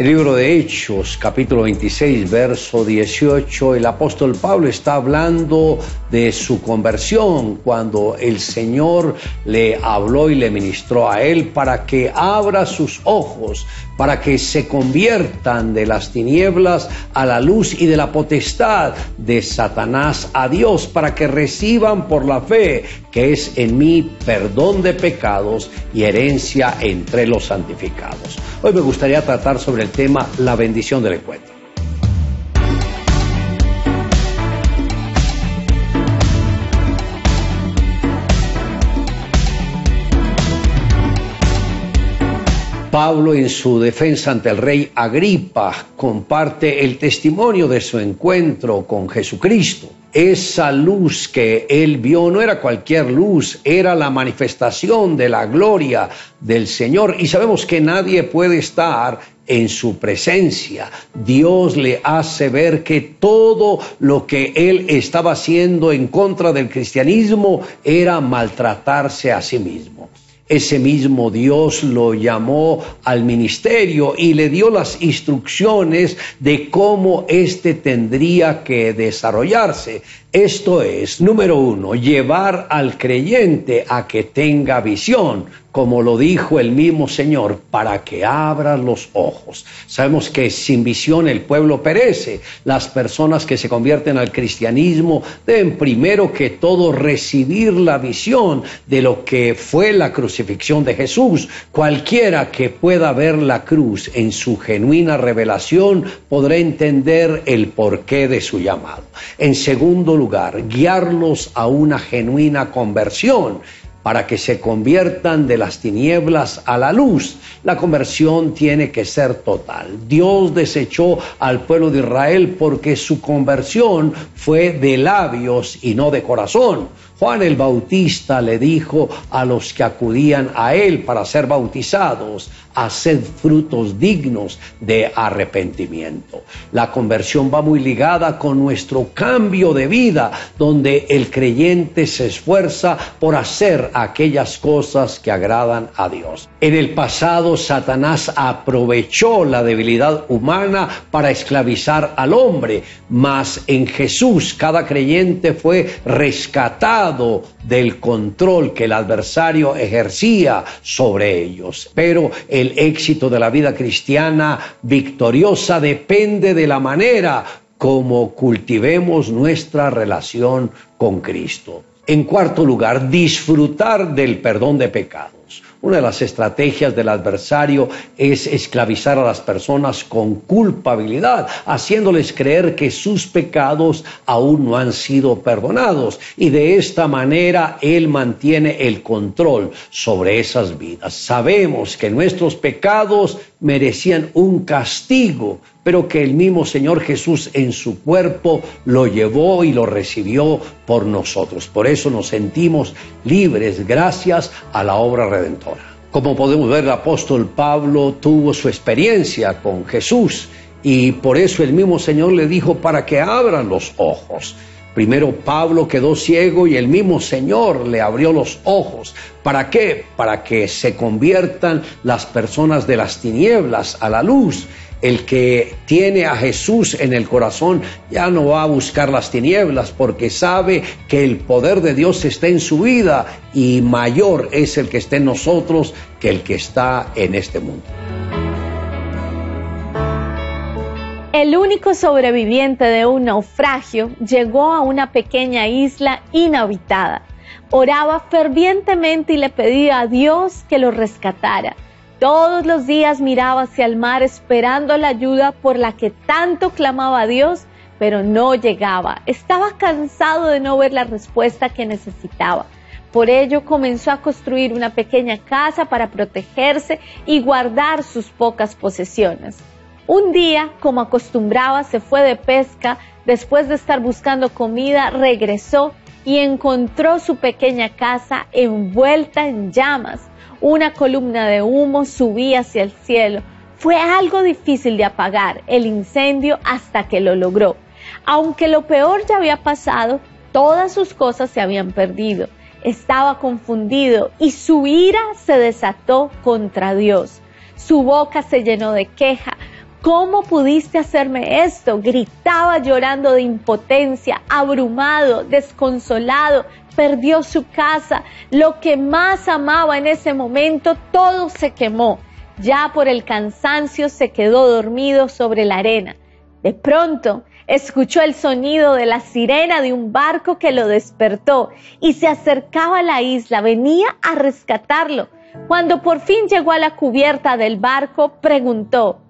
El libro de Hechos, capítulo 26, verso 18, el apóstol Pablo está hablando de su conversión cuando el Señor le habló y le ministró a él para que abra sus ojos, para que se conviertan de las tinieblas a la luz y de la potestad de Satanás a Dios, para que reciban por la fe que es en mí perdón de pecados y herencia entre los santificados. Hoy me gustaría tratar sobre el tema la bendición del encuentro. Pablo en su defensa ante el rey Agripa comparte el testimonio de su encuentro con Jesucristo. Esa luz que él vio no era cualquier luz, era la manifestación de la gloria del Señor. Y sabemos que nadie puede estar en su presencia. Dios le hace ver que todo lo que él estaba haciendo en contra del cristianismo era maltratarse a sí mismo ese mismo Dios lo llamó al ministerio y le dio las instrucciones de cómo éste tendría que desarrollarse. Esto es, número uno, llevar al creyente a que tenga visión, como lo dijo el mismo Señor, para que abra los ojos. Sabemos que sin visión el pueblo perece. Las personas que se convierten al cristianismo deben primero que todo recibir la visión de lo que fue la crucifixión de Jesús. Cualquiera que pueda ver la cruz en su genuina revelación podrá entender el porqué de su llamado. En segundo lugar, guiarlos a una genuina conversión para que se conviertan de las tinieblas a la luz. La conversión tiene que ser total. Dios desechó al pueblo de Israel porque su conversión fue de labios y no de corazón. Juan el Bautista le dijo a los que acudían a él para ser bautizados, haced frutos dignos de arrepentimiento. La conversión va muy ligada con nuestro cambio de vida, donde el creyente se esfuerza por hacer aquellas cosas que agradan a Dios. En el pasado, Satanás aprovechó la debilidad humana para esclavizar al hombre, mas en Jesús cada creyente fue rescatado del control que el adversario ejercía sobre ellos. Pero el éxito de la vida cristiana victoriosa depende de la manera como cultivemos nuestra relación con Cristo. En cuarto lugar, disfrutar del perdón de pecados. Una de las estrategias del adversario es esclavizar a las personas con culpabilidad, haciéndoles creer que sus pecados aún no han sido perdonados. Y de esta manera Él mantiene el control sobre esas vidas. Sabemos que nuestros pecados merecían un castigo, pero que el mismo Señor Jesús en su cuerpo lo llevó y lo recibió por nosotros. Por eso nos sentimos libres gracias a la obra redentora. Como podemos ver, el apóstol Pablo tuvo su experiencia con Jesús y por eso el mismo Señor le dijo para que abran los ojos. Primero Pablo quedó ciego y el mismo Señor le abrió los ojos. ¿Para qué? Para que se conviertan las personas de las tinieblas a la luz el que tiene a Jesús en el corazón ya no va a buscar las tinieblas porque sabe que el poder de Dios está en su vida y mayor es el que está en nosotros que el que está en este mundo. El único sobreviviente de un naufragio llegó a una pequeña isla inhabitada. Oraba fervientemente y le pedía a Dios que lo rescatara. Todos los días miraba hacia el mar esperando la ayuda por la que tanto clamaba a Dios, pero no llegaba. Estaba cansado de no ver la respuesta que necesitaba. Por ello comenzó a construir una pequeña casa para protegerse y guardar sus pocas posesiones. Un día, como acostumbraba, se fue de pesca, después de estar buscando comida, regresó y encontró su pequeña casa envuelta en llamas. Una columna de humo subía hacia el cielo. Fue algo difícil de apagar el incendio hasta que lo logró. Aunque lo peor ya había pasado, todas sus cosas se habían perdido. Estaba confundido y su ira se desató contra Dios. Su boca se llenó de queja. ¿Cómo pudiste hacerme esto? Gritaba llorando de impotencia, abrumado, desconsolado, perdió su casa, lo que más amaba en ese momento, todo se quemó. Ya por el cansancio se quedó dormido sobre la arena. De pronto escuchó el sonido de la sirena de un barco que lo despertó y se acercaba a la isla, venía a rescatarlo. Cuando por fin llegó a la cubierta del barco, preguntó,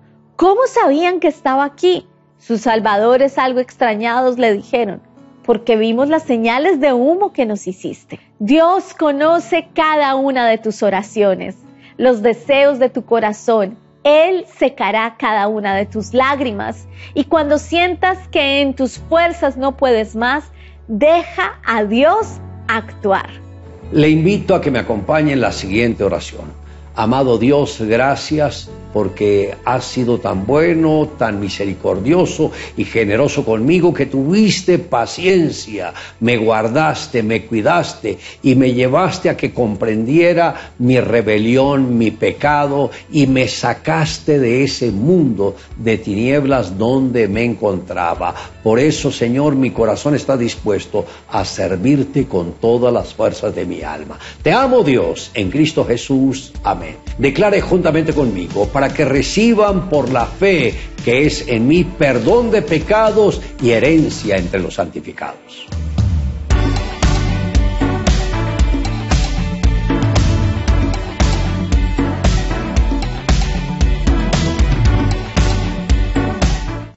¿Cómo sabían que estaba aquí? Sus salvadores, algo extrañados, le dijeron, porque vimos las señales de humo que nos hiciste. Dios conoce cada una de tus oraciones, los deseos de tu corazón. Él secará cada una de tus lágrimas y cuando sientas que en tus fuerzas no puedes más, deja a Dios actuar. Le invito a que me acompañe en la siguiente oración. Amado Dios, gracias porque has sido tan bueno, tan misericordioso y generoso conmigo que tuviste paciencia, me guardaste, me cuidaste y me llevaste a que comprendiera mi rebelión, mi pecado y me sacaste de ese mundo de tinieblas donde me encontraba. Por eso, Señor, mi corazón está dispuesto a servirte con todas las fuerzas de mi alma. Te amo, Dios, en Cristo Jesús. Declare juntamente conmigo, para que reciban por la fe que es en mí perdón de pecados y herencia entre los santificados.